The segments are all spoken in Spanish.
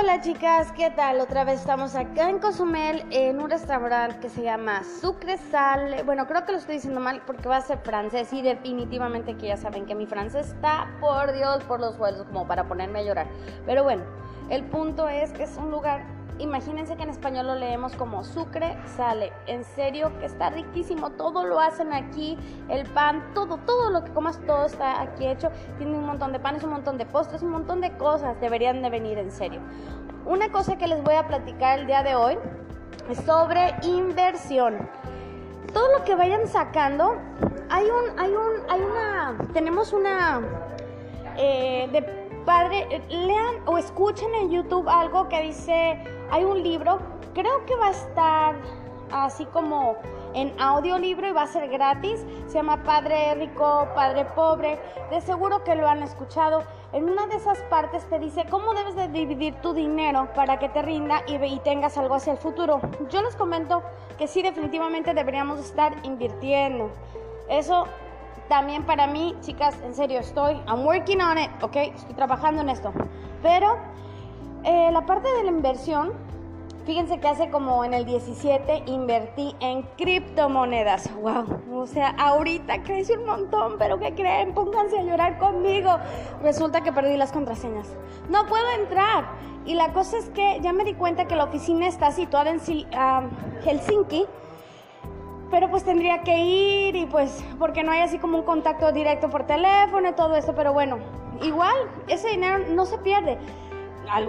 Hola chicas, ¿qué tal? Otra vez estamos acá en Cozumel en un restaurante que se llama Sucre Sal. Bueno, creo que lo estoy diciendo mal porque va a ser francés y definitivamente que ya saben que mi francés está, por Dios, por los suelos, como para ponerme a llorar. Pero bueno, el punto es que es un lugar imagínense que en español lo leemos como sucre sale. En serio, que está riquísimo. Todo lo hacen aquí. El pan, todo, todo lo que comas, todo está aquí hecho. Tiene un montón de panes, un montón de postres, un montón de cosas. Deberían de venir en serio. Una cosa que les voy a platicar el día de hoy es sobre inversión. Todo lo que vayan sacando, hay un, hay un, hay una, tenemos una eh, de padre, lean o escuchen en YouTube algo que dice, hay un libro, creo que va a estar así como en audiolibro y va a ser gratis. Se llama Padre Rico, Padre Pobre. De seguro que lo han escuchado. En una de esas partes te dice cómo debes de dividir tu dinero para que te rinda y, y tengas algo hacia el futuro. Yo les comento que sí definitivamente deberíamos estar invirtiendo. Eso también para mí, chicas, en serio, estoy, I'm working on it, ¿ok? Estoy trabajando en esto. Pero eh, la parte de la inversión, fíjense que hace como en el 17 invertí en criptomonedas. ¡Wow! O sea, ahorita crece un montón, pero ¿qué creen? Pónganse a llorar conmigo. Resulta que perdí las contraseñas. No puedo entrar. Y la cosa es que ya me di cuenta que la oficina está situada en ah, Helsinki pero pues tendría que ir y pues porque no hay así como un contacto directo por teléfono y todo eso, pero bueno, igual ese dinero no se pierde.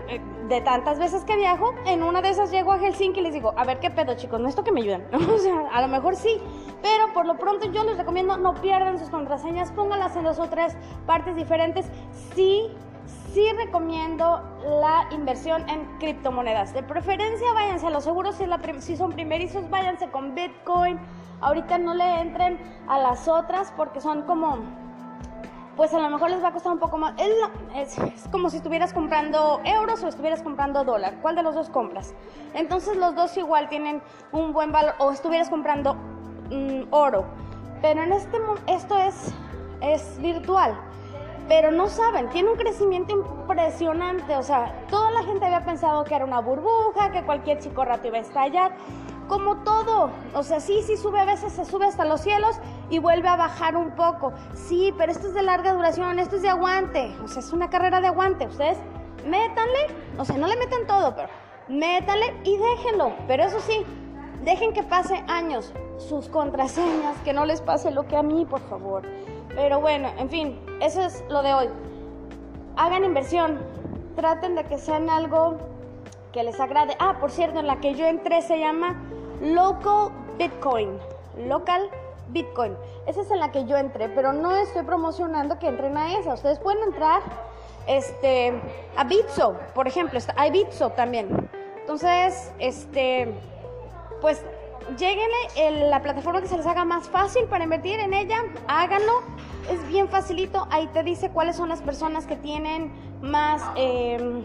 Eh, de tantas veces que viajo, en una de esas llego a Helsinki y les digo, a ver qué pedo chicos, no esto que me ayuden, o sea, a lo mejor sí, pero por lo pronto yo les recomiendo no pierdan sus contraseñas, pónganlas en dos o tres partes diferentes, sí sí recomiendo la inversión en criptomonedas. De preferencia, váyanse a los seguros. Si, si son primerizos, váyanse con Bitcoin. Ahorita no le entren a las otras porque son como, pues a lo mejor les va a costar un poco más. Es, como si estuvieras comprando euros o estuvieras comprando dólar. ¿Cuál de los dos compras? Entonces los dos igual tienen un buen valor. O estuvieras comprando mm, oro. Pero en este esto es, es virtual pero no saben, tiene un crecimiento impresionante, o sea, toda la gente había pensado que era una burbuja, que cualquier chico rato iba a estallar, como todo, o sea, sí, sí sube a veces, se sube hasta los cielos y vuelve a bajar un poco, sí, pero esto es de larga duración, esto es de aguante, o sea, es una carrera de aguante, ustedes métanle, o sea, no le metan todo, pero métanle y déjenlo, pero eso sí, dejen que pase años, sus contraseñas, que no les pase lo que a mí, por favor. Pero bueno, en fin, eso es lo de hoy. Hagan inversión, traten de que sean algo que les agrade. Ah, por cierto, en la que yo entré se llama Local Bitcoin. Local Bitcoin. Esa es en la que yo entré, pero no estoy promocionando que entren a esa. Ustedes pueden entrar este, a Bitso, por ejemplo. Hay Bitso también. Entonces, este, pues lleguenle la plataforma que se les haga más fácil para invertir en ella, háganlo. Es bien facilito, ahí te dice cuáles son las personas que tienen más, em,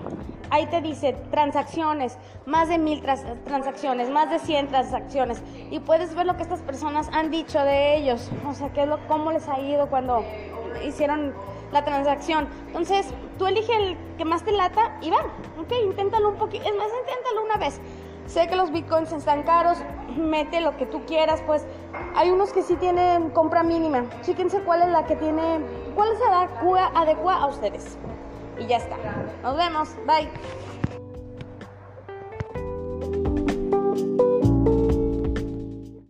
ahí te dice transacciones, más de mil transacciones, más de 100 transacciones. Y puedes ver lo que estas personas han dicho de ellos, o sea, qué es lo, cómo les ha ido cuando hicieron la transacción. Entonces, tú elige el que más te lata y va, ok, inténtalo un poquito, es más, inténtalo una vez. Sé que los bitcoins están caros, mete lo que tú quieras, pues hay unos que sí tienen compra mínima. Chíquense cuál es la que tiene, cuál se adecua, adecua a ustedes. Y ya está. Nos vemos. Bye.